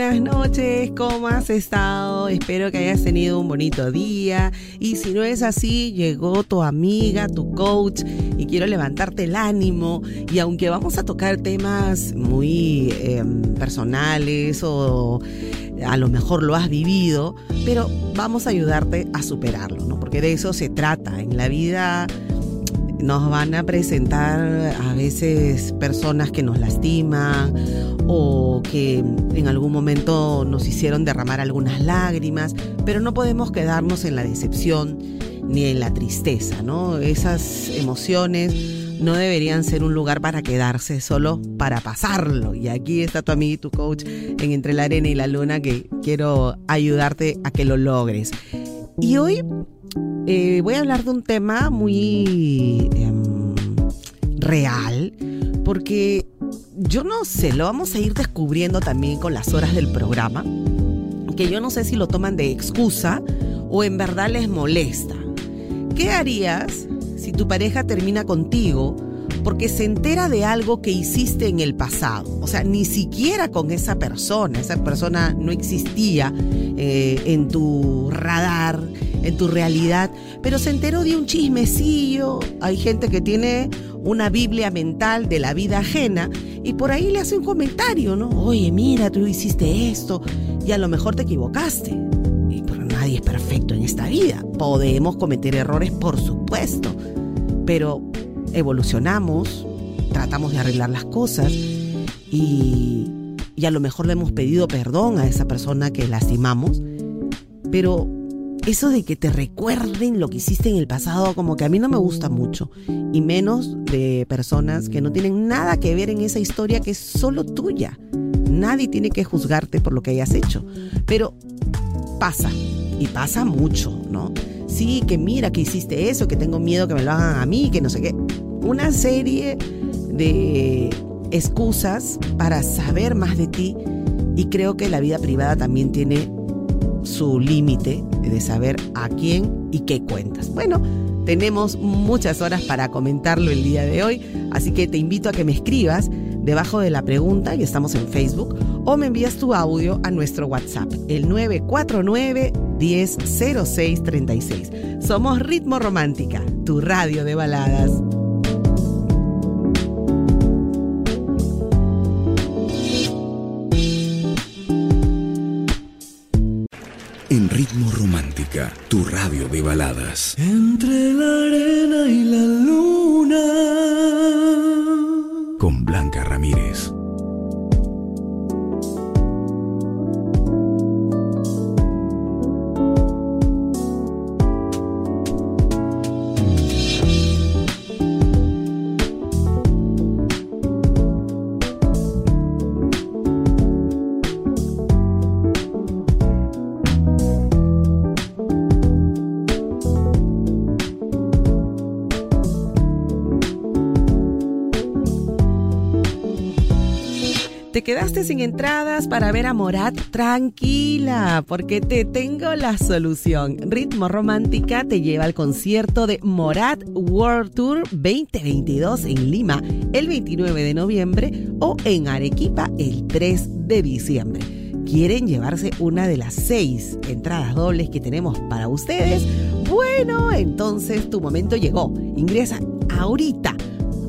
Buenas noches, ¿cómo has estado? Espero que hayas tenido un bonito día y si no es así, llegó tu amiga, tu coach y quiero levantarte el ánimo y aunque vamos a tocar temas muy eh, personales o a lo mejor lo has vivido, pero vamos a ayudarte a superarlo, ¿no? Porque de eso se trata. En la vida nos van a presentar a veces personas que nos lastiman o que en algún momento nos hicieron derramar algunas lágrimas, pero no podemos quedarnos en la decepción ni en la tristeza, ¿no? Esas emociones no deberían ser un lugar para quedarse, solo para pasarlo. Y aquí está tu amigo y tu coach en Entre la Arena y la Luna que quiero ayudarte a que lo logres. Y hoy eh, voy a hablar de un tema muy em, real, porque yo no sé, lo vamos a ir descubriendo también con las horas del programa, que yo no sé si lo toman de excusa o en verdad les molesta. ¿Qué harías si tu pareja termina contigo porque se entera de algo que hiciste en el pasado? O sea, ni siquiera con esa persona, esa persona no existía eh, en tu radar en tu realidad, pero se enteró de un chismecillo. Hay gente que tiene una Biblia mental de la vida ajena y por ahí le hace un comentario, ¿no? Oye, mira, tú hiciste esto y a lo mejor te equivocaste. Y pero nadie es perfecto en esta vida. Podemos cometer errores, por supuesto, pero evolucionamos, tratamos de arreglar las cosas y, y a lo mejor le hemos pedido perdón a esa persona que lastimamos, pero eso de que te recuerden lo que hiciste en el pasado, como que a mí no me gusta mucho. Y menos de personas que no tienen nada que ver en esa historia que es solo tuya. Nadie tiene que juzgarte por lo que hayas hecho. Pero pasa, y pasa mucho, ¿no? Sí, que mira que hiciste eso, que tengo miedo que me lo hagan a mí, que no sé qué. Una serie de excusas para saber más de ti y creo que la vida privada también tiene su límite de saber a quién y qué cuentas. Bueno, tenemos muchas horas para comentarlo el día de hoy, así que te invito a que me escribas debajo de la pregunta, y estamos en Facebook, o me envías tu audio a nuestro WhatsApp, el 949 100636. Somos Ritmo Romántica, tu radio de baladas. De baladas. Entre la arena y la para ver a Morat? Tranquila, porque te tengo la solución. Ritmo Romántica te lleva al concierto de Morat World Tour 2022 en Lima el 29 de noviembre o en Arequipa el 3 de diciembre. ¿Quieren llevarse una de las seis entradas dobles que tenemos para ustedes? Bueno, entonces tu momento llegó. Ingresa ahorita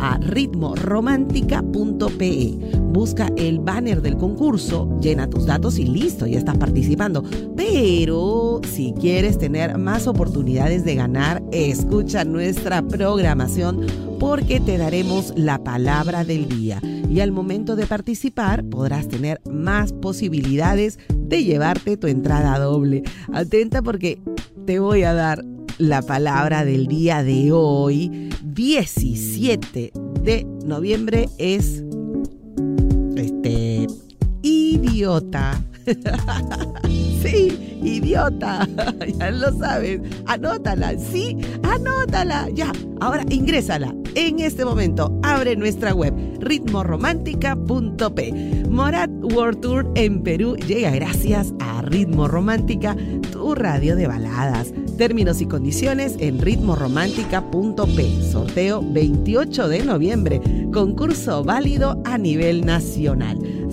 a ritmoromántica.pe. busca el banner del concurso, llena tus datos y listo, ya estás participando. Pero si quieres tener más oportunidades de ganar, escucha nuestra programación porque te daremos la palabra del día. Y al momento de participar podrás tener más posibilidades de llevarte tu entrada doble. Atenta porque te voy a dar la palabra del día de hoy, 17 de noviembre, es este idiota. sí, idiota. ya lo sabes. Anótala, sí, anótala. Ya, ahora ingrésala. En este momento, abre nuestra web ritmoromántica.p. Morat World Tour en Perú llega gracias a Ritmo Romántica, tu radio de baladas. Términos y condiciones en ritmoromántica.p. Sorteo 28 de noviembre. Concurso válido a nivel nacional.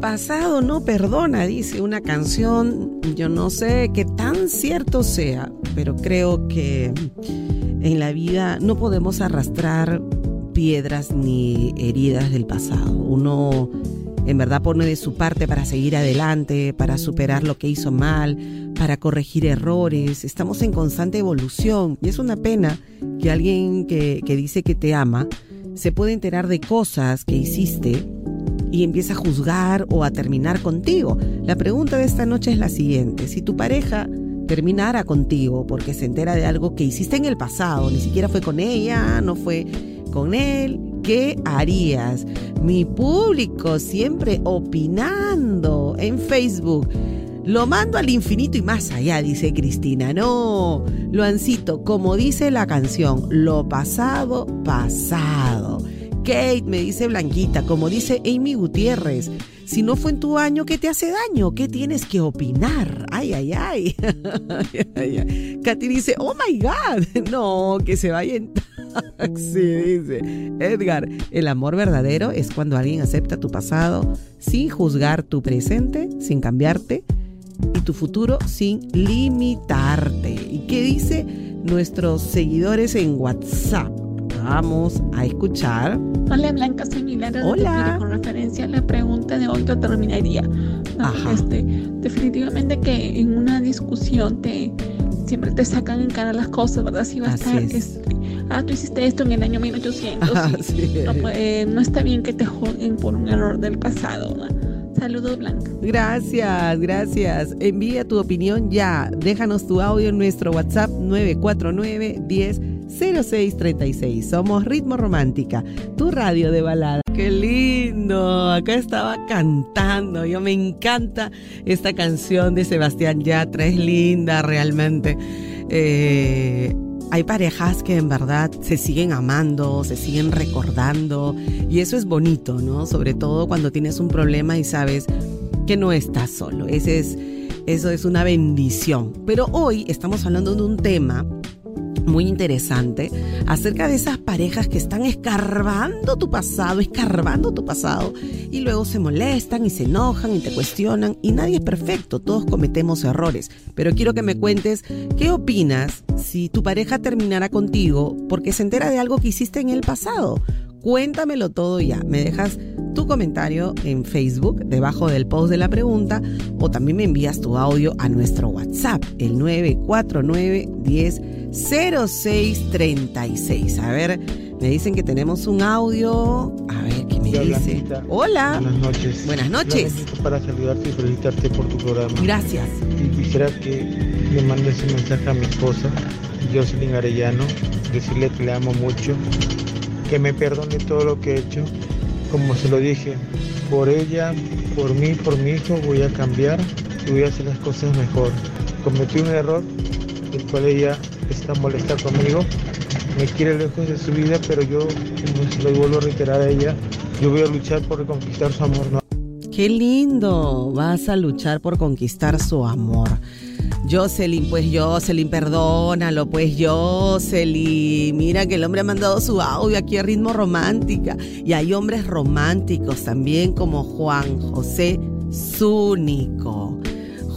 Pasado no perdona, dice una canción. Yo no sé qué tan cierto sea, pero creo que en la vida no podemos arrastrar piedras ni heridas del pasado. Uno en verdad pone de su parte para seguir adelante, para superar lo que hizo mal, para corregir errores. Estamos en constante evolución y es una pena que alguien que, que dice que te ama se puede enterar de cosas que hiciste y empieza a juzgar o a terminar contigo. La pregunta de esta noche es la siguiente. Si tu pareja terminara contigo porque se entera de algo que hiciste en el pasado, ni siquiera fue con ella, no fue con él, ¿qué harías? Mi público siempre opinando en Facebook. Lo mando al infinito y más allá, dice Cristina. No, Luancito, como dice la canción, lo pasado, pasado. Kate, me dice Blanquita, como dice Amy Gutiérrez, si no fue en tu año, ¿qué te hace daño? ¿Qué tienes que opinar? Ay, ay, ay. Katy dice, oh my God, no, que se vaya en taxi, dice. Edgar, el amor verdadero es cuando alguien acepta tu pasado sin juzgar tu presente, sin cambiarte, y tu futuro sin limitarte. ¿Y qué dice nuestros seguidores en WhatsApp? Vamos a escuchar. Hola Blanca, soy Milena. Hola. Con referencia a la pregunta de hoy, lo terminaría. No, Ajá. Este, definitivamente que en una discusión te siempre te sacan en cara las cosas, ¿verdad? Si va a estar, es. este, ah, tú hiciste esto en el año 1800. Ajá, sí. no, eh, no está bien que te juzguen por un error del pasado. ¿no? Saludos, Blanca. Gracias, gracias. Envía tu opinión ya. Déjanos tu audio en nuestro WhatsApp 949 10 0636. Somos Ritmo Romántica, tu radio de balada. ¡Qué lindo! Acá estaba cantando. Yo me encanta esta canción de Sebastián Yatra. Es linda realmente. Eh, hay parejas que en verdad se siguen amando, se siguen recordando y eso es bonito, ¿no? Sobre todo cuando tienes un problema y sabes que no estás solo. Ese es, eso es una bendición. Pero hoy estamos hablando de un tema muy interesante acerca de esas parejas que están escarbando tu pasado, escarbando tu pasado y luego se molestan y se enojan y te cuestionan y nadie es perfecto, todos cometemos errores. Pero quiero que me cuentes qué opinas si tu pareja terminara contigo porque se entera de algo que hiciste en el pasado. Cuéntamelo todo ya. Me dejas tu comentario en Facebook debajo del post de la pregunta o también me envías tu audio a nuestro WhatsApp, el 949 10 0636. A ver, me dicen que tenemos un audio. A ver, ¿qué me Hola, dice? Blanquita. Hola. Buenas noches. Buenas noches. Para saludarte y felicitarte por tu programa. Gracias. Y quisiera que le mandes un mensaje a mi esposa, Jocelyn Arellano, decirle que le amo mucho, que me perdone todo lo que he hecho, como se lo dije, por ella, por mí, por mi hijo voy a cambiar y voy a hacer las cosas mejor. Cometí un error, el cual ella está molesta conmigo, me quiere lejos de su vida, pero yo, se lo vuelvo a reiterar a ella, yo voy a luchar por reconquistar su amor. Qué lindo, vas a luchar por conquistar su amor. Jocelyn, pues Jocelyn, perdónalo, pues Jocelyn. Mira que el hombre ha mandado su audio aquí a ritmo romántica. Y hay hombres románticos también como Juan José Zúnico.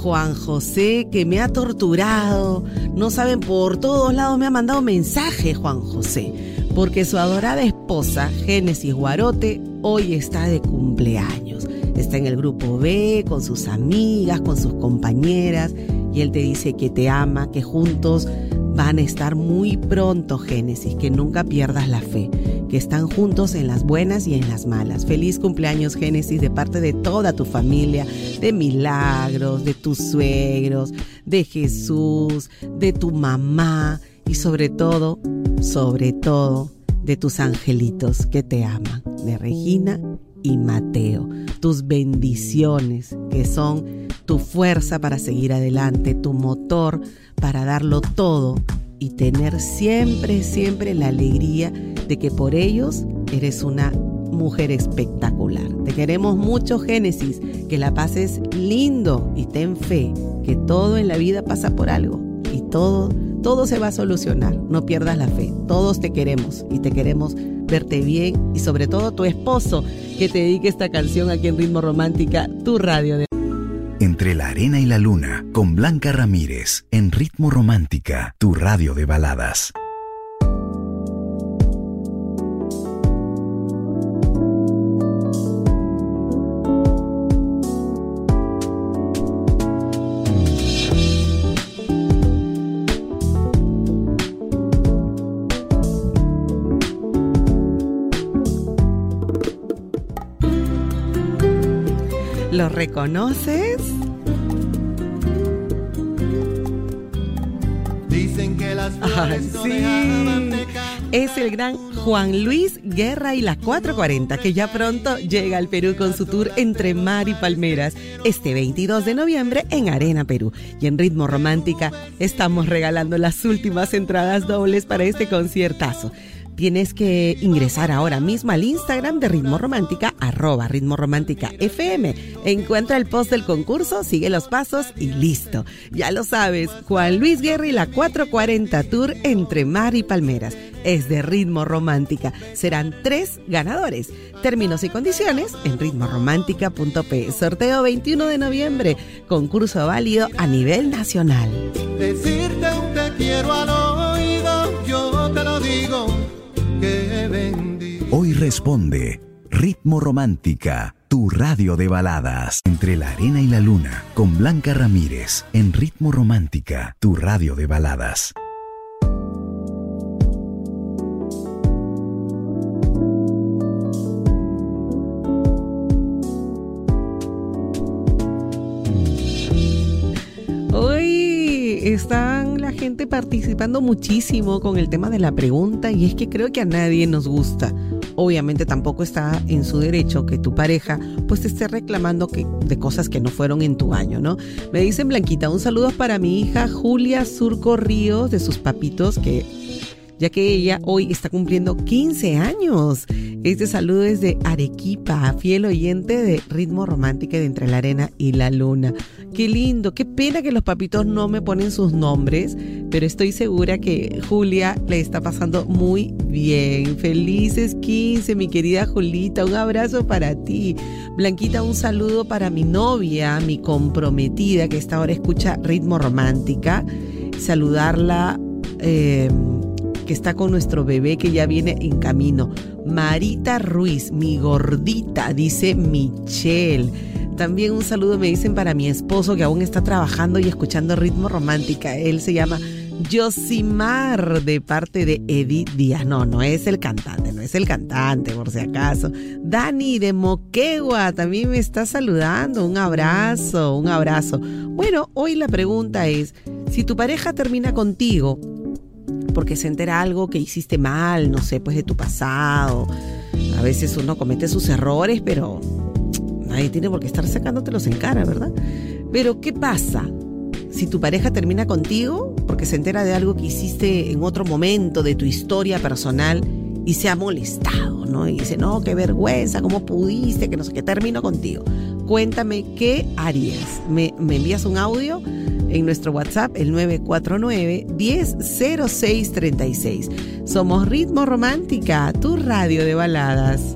Juan José que me ha torturado. No saben, por todos lados me ha mandado mensaje Juan José. Porque su adorada esposa, Génesis Guarote, hoy está de cumpleaños. Está en el grupo B, con sus amigas, con sus compañeras y Él te dice que te ama, que juntos van a estar muy pronto, Génesis, que nunca pierdas la fe, que están juntos en las buenas y en las malas. Feliz cumpleaños, Génesis, de parte de toda tu familia, de Milagros, de tus suegros, de Jesús, de tu mamá y sobre todo, sobre todo, de tus angelitos que te aman, de Regina y Mateo. Tus bendiciones que son tu fuerza para seguir adelante, tu motor para darlo todo y tener siempre, siempre la alegría de que por ellos eres una mujer espectacular. Te queremos mucho, Génesis, que la pases lindo y ten fe, que todo en la vida pasa por algo y todo, todo se va a solucionar. No pierdas la fe. Todos te queremos y te queremos verte bien y sobre todo tu esposo que te dedique esta canción aquí en Ritmo Romántica, tu radio de... Entre la arena y la luna, con Blanca Ramírez, en Ritmo Romántica, tu radio de baladas. Reconoces? Dicen que las Ah, sí. Es el gran Juan Luis Guerra y la 440, que ya pronto llega al Perú con su tour entre mar y palmeras, este 22 de noviembre en Arena Perú. Y en Ritmo Romántica estamos regalando las últimas entradas dobles para este conciertazo. Tienes que ingresar ahora mismo al Instagram de Ritmo Romántica, arroba Ritmo Romántica FM. Encuentra el post del concurso, sigue los pasos y listo. Ya lo sabes, Juan Luis Guerra y la 440 Tour entre mar y palmeras. Es de Ritmo Romántica. Serán tres ganadores. Términos y condiciones en ritmoromántica.p. Sorteo 21 de noviembre. Concurso válido a nivel nacional. Decirte un te quiero al oído, responde Ritmo Romántica, tu radio de baladas. Entre la arena y la luna, con Blanca Ramírez, en Ritmo Romántica, tu radio de baladas. Están la gente participando muchísimo con el tema de la pregunta y es que creo que a nadie nos gusta. Obviamente tampoco está en su derecho que tu pareja pues te esté reclamando que, de cosas que no fueron en tu año, ¿no? Me dicen Blanquita, un saludo para mi hija Julia Surco Ríos de sus papitos que ya que ella hoy está cumpliendo 15 años. Este saludo es de Arequipa, fiel oyente de Ritmo Romántica de Entre la Arena y la Luna. Qué lindo, qué pena que los papitos no me ponen sus nombres, pero estoy segura que Julia le está pasando muy bien. Felices 15, mi querida Julita, un abrazo para ti. Blanquita, un saludo para mi novia, mi comprometida, que esta hora escucha Ritmo Romántica. Saludarla. eh, que está con nuestro bebé que ya viene en camino. Marita Ruiz, mi gordita, dice Michelle. También un saludo me dicen para mi esposo que aún está trabajando y escuchando ritmo romántica. Él se llama Yosimar de parte de Edith Díaz. No, no es el cantante, no es el cantante, por si acaso. Dani de Moquegua también me está saludando. Un abrazo, un abrazo. Bueno, hoy la pregunta es, si tu pareja termina contigo porque se entera algo que hiciste mal, no sé, pues de tu pasado. A veces uno comete sus errores, pero nadie tiene por qué estar sacándotelos en cara, ¿verdad? Pero ¿qué pasa? Si tu pareja termina contigo porque se entera de algo que hiciste en otro momento de tu historia personal y se ha molestado, ¿no? Y dice, no, qué vergüenza, ¿cómo pudiste? Que no sé qué, termino contigo. Cuéntame qué harías. Me, me envías un audio en nuestro WhatsApp, el 949-100636. Somos Ritmo Romántica, tu radio de baladas.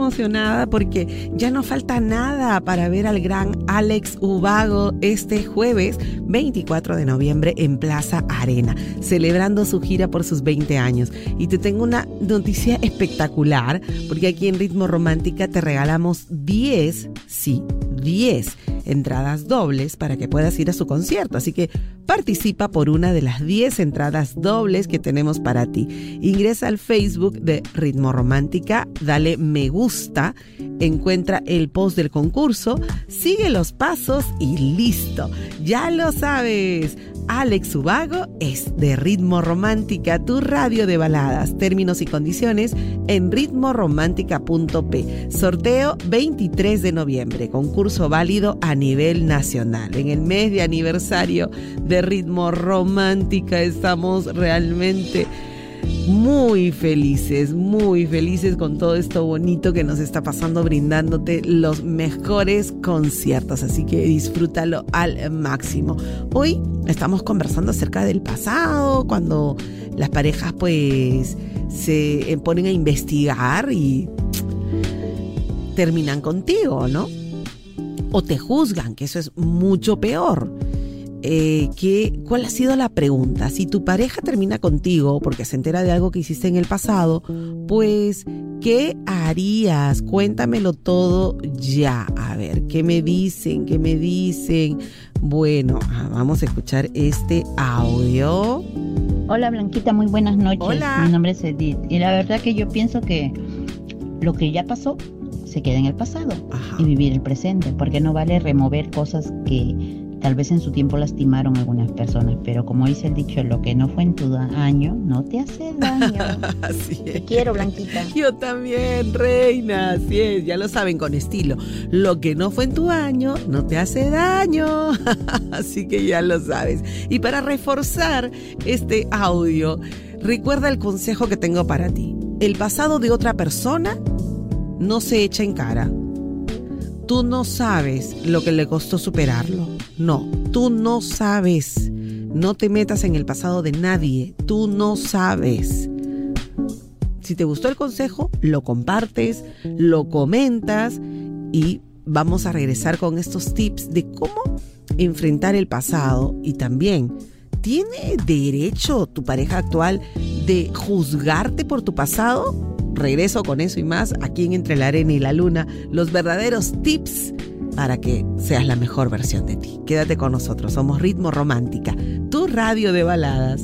Emocionada porque ya no falta nada para ver al gran Alex Ubago este jueves 24 de noviembre en Plaza Arena, celebrando su gira por sus 20 años. Y te tengo una noticia espectacular porque aquí en Ritmo Romántica te regalamos 10, sí, 10 entradas dobles para que puedas ir a su concierto. Así que participa por una de las 10 entradas dobles que tenemos para ti. Ingresa al Facebook de Ritmo Romántica, dale me gusta, encuentra el post del concurso, sigue los pasos y listo. Ya lo sabes. Alex Ubago es de Ritmo Romántica, tu radio de baladas. Términos y condiciones en ritmoromántica.p. Sorteo 23 de noviembre. Concurso válido a nivel nacional. En el mes de aniversario de Ritmo Romántica estamos realmente muy felices, muy felices con todo esto bonito que nos está pasando, brindándote los mejores conciertos. Así que disfrútalo al máximo. Hoy estamos conversando acerca del pasado, cuando las parejas pues se ponen a investigar y terminan contigo, ¿no? O te juzgan, que eso es mucho peor eh, ¿cuál ha sido la pregunta? Si tu pareja termina contigo porque se entera de algo que hiciste en el pasado, pues, ¿qué harías? Cuéntamelo todo ya. A ver, ¿qué me dicen? ¿Qué me dicen? Bueno, ah, vamos a escuchar este audio. Hola Blanquita, muy buenas noches. Hola. Mi nombre es Edith. Y la verdad que yo pienso que lo que ya pasó se queda en el pasado Ajá. y vivir el presente, porque no vale remover cosas que Tal vez en su tiempo lastimaron a algunas personas, pero como dice el dicho, lo que no fue en tu año no te hace daño. Así Te es. quiero, Blanquita. Yo también, reina, así es, ya lo saben con estilo. Lo que no fue en tu año no te hace daño, así que ya lo sabes. Y para reforzar este audio, recuerda el consejo que tengo para ti. El pasado de otra persona no se echa en cara. Tú no sabes lo que le costó superarlo. No, tú no sabes. No te metas en el pasado de nadie. Tú no sabes. Si te gustó el consejo, lo compartes, lo comentas y vamos a regresar con estos tips de cómo enfrentar el pasado y también ¿tiene derecho tu pareja actual de juzgarte por tu pasado? Regreso con eso y más aquí en Entre la Arena y la Luna, los verdaderos tips para que seas la mejor versión de ti. Quédate con nosotros, somos Ritmo Romántica, tu radio de baladas.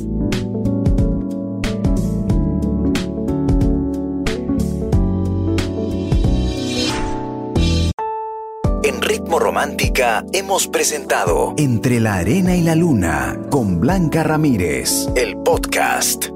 En Ritmo Romántica hemos presentado Entre la Arena y la Luna con Blanca Ramírez, el podcast.